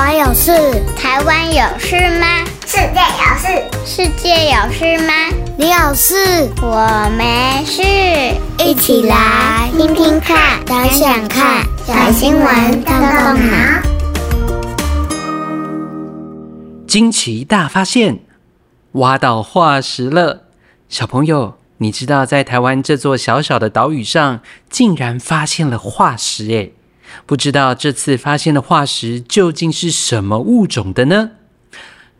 湾有事？台湾有事吗？世界有事？世界有事吗？你有事？我没事。一起来听听看，想想看，小新闻动动脑。惊奇大发现，挖到化石了！小朋友，你知道在台湾这座小小的岛屿上，竟然发现了化石诶？不知道这次发现的化石究竟是什么物种的呢？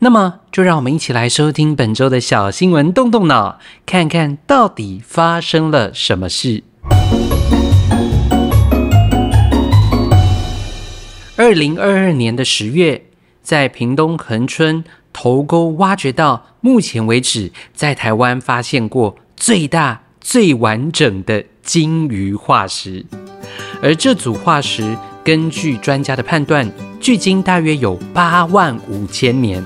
那么，就让我们一起来收听本周的小新闻，动动脑，看看到底发生了什么事。二零二二年的十月，在屏东恒春头沟挖掘到目前为止在台湾发现过最大、最完整的鲸鱼化石。而这组化石，根据专家的判断，距今大约有八万五千年。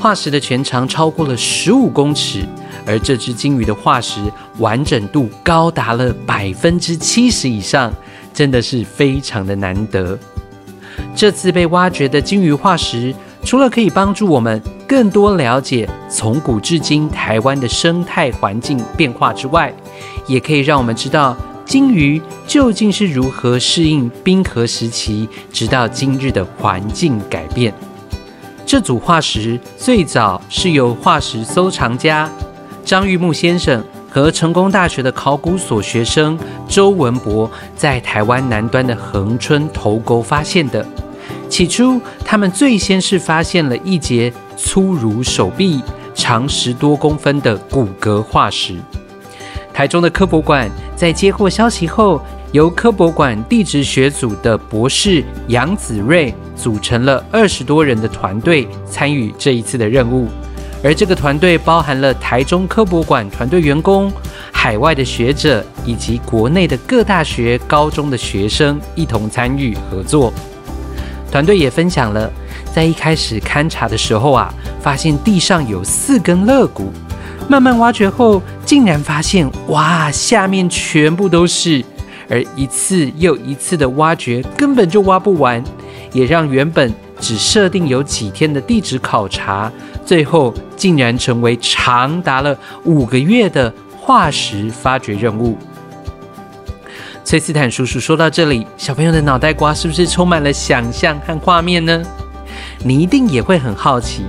化石的全长超过了十五公尺，而这只鲸鱼的化石完整度高达了百分之七十以上，真的是非常的难得。这次被挖掘的鲸鱼化石，除了可以帮助我们更多了解从古至今台湾的生态环境变化之外，也可以让我们知道。鲸鱼究竟是如何适应冰河时期，直到今日的环境改变？这组化石最早是由化石收藏家张玉木先生和成功大学的考古所学生周文博在台湾南端的恒春头沟发现的。起初，他们最先是发现了一节粗如手臂、长十多公分的骨骼化石。台中的科博馆在接获消息后，由科博馆地质学组的博士杨子睿组成了二十多人的团队参与这一次的任务。而这个团队包含了台中科博馆团队员工、海外的学者以及国内的各大学、高中的学生一同参与合作。团队也分享了，在一开始勘察的时候啊，发现地上有四根肋骨。慢慢挖掘后，竟然发现哇，下面全部都是，而一次又一次的挖掘根本就挖不完，也让原本只设定有几天的地质考察，最后竟然成为长达了五个月的化石发掘任务。崔斯坦叔叔说到这里，小朋友的脑袋瓜是不是充满了想象和画面呢？你一定也会很好奇。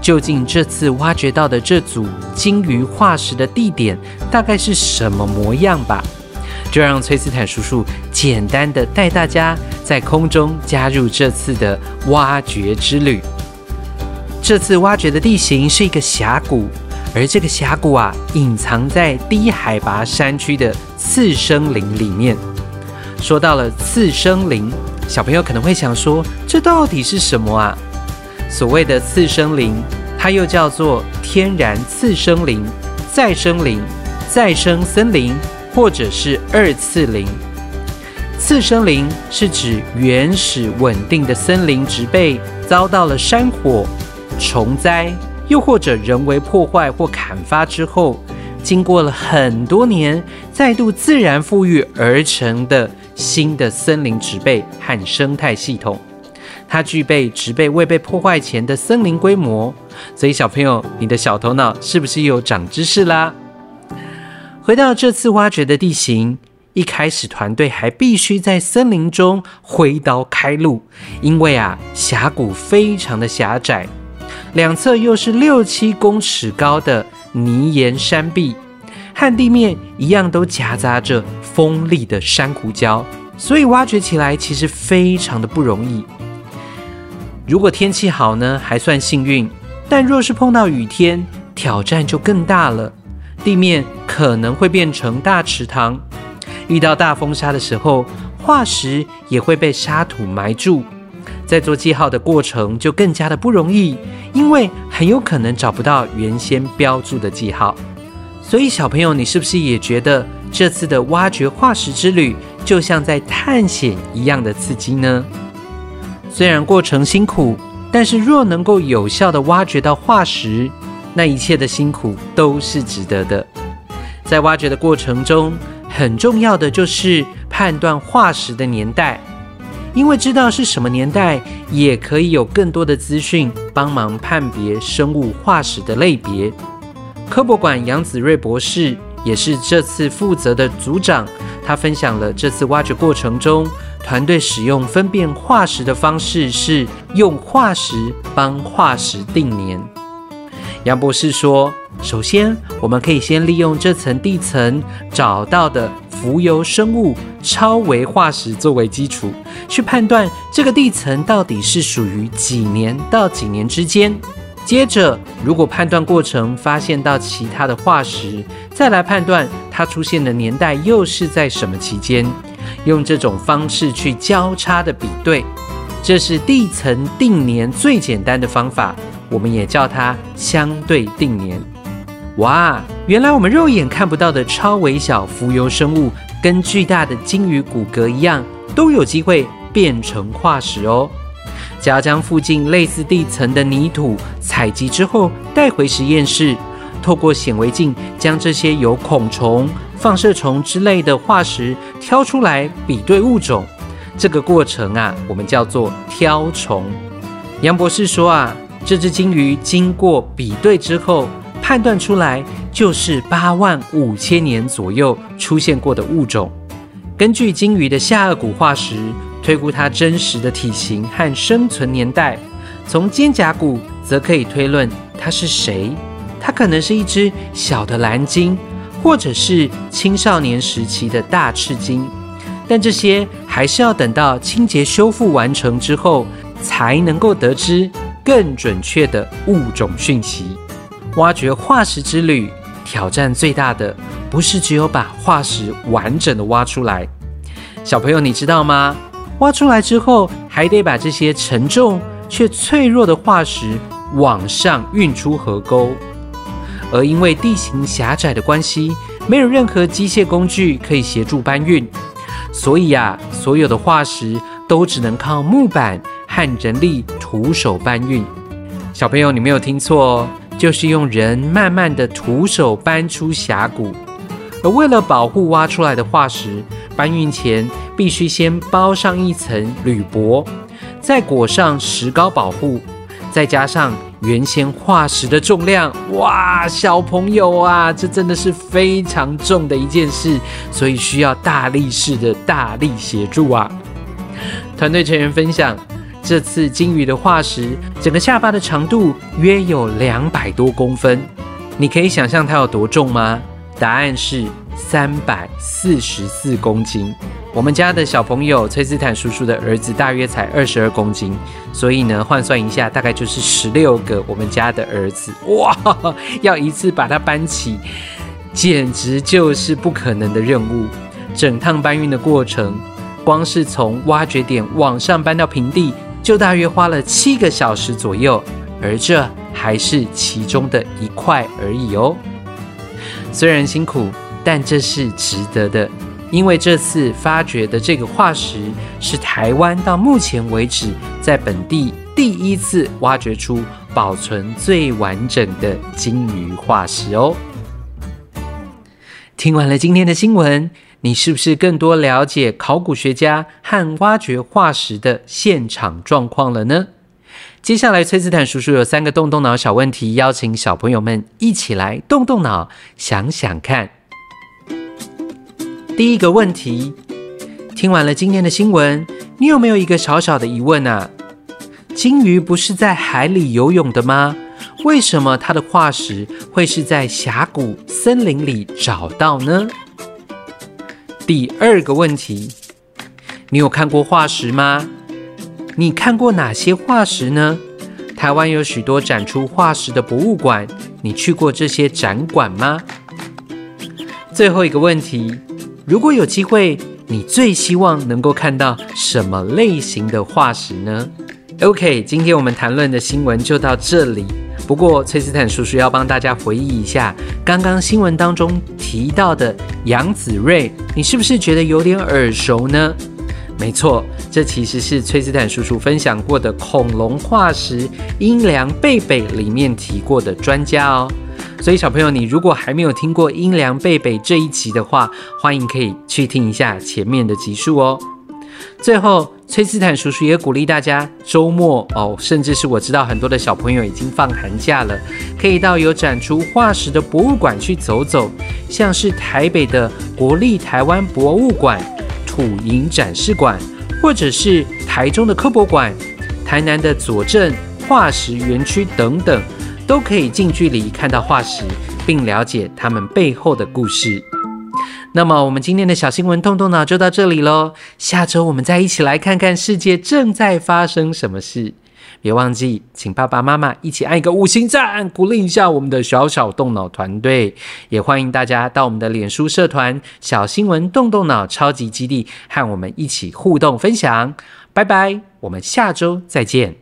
究竟这次挖掘到的这组鲸鱼化石的地点大概是什么模样吧？就让崔斯坦叔叔简单的带大家在空中加入这次的挖掘之旅。这次挖掘的地形是一个峡谷，而这个峡谷啊，隐藏在低海拔山区的次生林里面。说到了次生林，小朋友可能会想说，这到底是什么啊？所谓的次生林。它又叫做天然次生林、再生林、再生森林，或者是二次林。次生林是指原始稳定的森林植被遭到了山火、虫灾，又或者人为破坏或砍伐之后，经过了很多年，再度自然复育而成的新的森林植被和生态系统。它具备植被未被破坏前的森林规模，所以小朋友，你的小头脑是不是又长知识啦？回到这次挖掘的地形，一开始团队还必须在森林中挥刀开路，因为啊，峡谷非常的狭窄，两侧又是六七公尺高的泥岩山壁，和地面一样都夹杂着锋利的珊瑚礁，所以挖掘起来其实非常的不容易。如果天气好呢，还算幸运；但若是碰到雨天，挑战就更大了。地面可能会变成大池塘，遇到大风沙的时候，化石也会被沙土埋住。在做记号的过程就更加的不容易，因为很有可能找不到原先标注的记号。所以小朋友，你是不是也觉得这次的挖掘化石之旅就像在探险一样的刺激呢？虽然过程辛苦，但是若能够有效地挖掘到化石，那一切的辛苦都是值得的。在挖掘的过程中，很重要的就是判断化石的年代，因为知道是什么年代，也可以有更多的资讯帮忙判别生物化石的类别。科博馆杨子睿博士也是这次负责的组长，他分享了这次挖掘过程中，团队使用分辨化石的方式是用化石帮化石定年。杨博士说：“首先，我们可以先利用这层地层找到的浮游生物超微化石作为基础，去判断这个地层到底是属于几年到几年之间。接着，如果判断过程发现到其他的化石，再来判断它出现的年代又是在什么期间。用这种方式去交叉的比对，这是地层定年最简单的方法。”我们也叫它相对定年。哇，原来我们肉眼看不到的超微小浮游生物，跟巨大的鲸鱼骨骼一样，都有机会变成化石哦。只要将附近类似地层的泥土采集之后，带回实验室，透过显微镜将这些有孔虫、放射虫之类的化石挑出来比对物种。这个过程啊，我们叫做挑虫。杨博士说啊。这只鲸鱼经过比对之后，判断出来就是八万五千年左右出现过的物种。根据鲸鱼的下颚骨化石，推估它真实的体型和生存年代。从肩胛骨则可以推论它是谁。它可能是一只小的蓝鲸，或者是青少年时期的大赤鲸。但这些还是要等到清洁修复完成之后，才能够得知。更准确的物种讯息。挖掘化石之旅，挑战最大的不是只有把化石完整的挖出来。小朋友，你知道吗？挖出来之后，还得把这些沉重却脆弱的化石往上运出河沟。而因为地形狭窄的关系，没有任何机械工具可以协助搬运，所以呀，所有的化石都只能靠木板。和人力徒手搬运，小朋友，你没有听错，就是用人慢慢的徒手搬出峡谷。而为了保护挖出来的化石，搬运前必须先包上一层铝箔，再裹上石膏保护，再加上原先化石的重量。哇，小朋友啊，这真的是非常重的一件事，所以需要大力士的大力协助啊！团队成员分享。这次鲸鱼的化石，整个下巴的长度约有两百多公分。你可以想象它有多重吗？答案是三百四十四公斤。我们家的小朋友崔斯坦叔叔的儿子大约才二十二公斤，所以呢，换算一下，大概就是十六个我们家的儿子。哇，要一次把它搬起，简直就是不可能的任务。整趟搬运的过程，光是从挖掘点往上搬到平地。就大约花了七个小时左右，而这还是其中的一块而已哦。虽然辛苦，但这是值得的，因为这次发掘的这个化石是台湾到目前为止在本地第一次挖掘出保存最完整的鲸鱼化石哦。听完了今天的新闻。你是不是更多了解考古学家和挖掘化石的现场状况了呢？接下来，崔斯坦叔叔有三个动动脑小问题，邀请小朋友们一起来动动脑，想想看。第一个问题，听完了今天的新闻，你有没有一个小小的疑问啊？鲸鱼不是在海里游泳的吗？为什么它的化石会是在峡谷森林里找到呢？第二个问题，你有看过化石吗？你看过哪些化石呢？台湾有许多展出化石的博物馆，你去过这些展馆吗？最后一个问题，如果有机会，你最希望能够看到什么类型的化石呢？OK，今天我们谈论的新闻就到这里。不过，崔斯坦叔叔要帮大家回忆一下刚刚新闻当中提到的杨子睿，你是不是觉得有点耳熟呢？没错，这其实是崔斯坦叔叔分享过的恐龙化石英良贝贝里面提过的专家哦。所以，小朋友，你如果还没有听过阴凉贝贝这一集的话，欢迎可以去听一下前面的集数哦。最后，崔斯坦叔叔也鼓励大家周末哦，甚至是我知道很多的小朋友已经放寒假了，可以到有展出化石的博物馆去走走，像是台北的国立台湾博物馆、土银展示馆，或者是台中的科博馆、台南的左镇化石园区等等，都可以近距离看到化石，并了解它们背后的故事。那么，我们今天的小新闻动动脑就到这里喽。下周我们再一起来看看世界正在发生什么事。别忘记，请爸爸妈妈一起按一个五星赞，鼓励一下我们的小小动脑团队。也欢迎大家到我们的脸书社团“小新闻动动脑超级基地”和我们一起互动分享。拜拜，我们下周再见。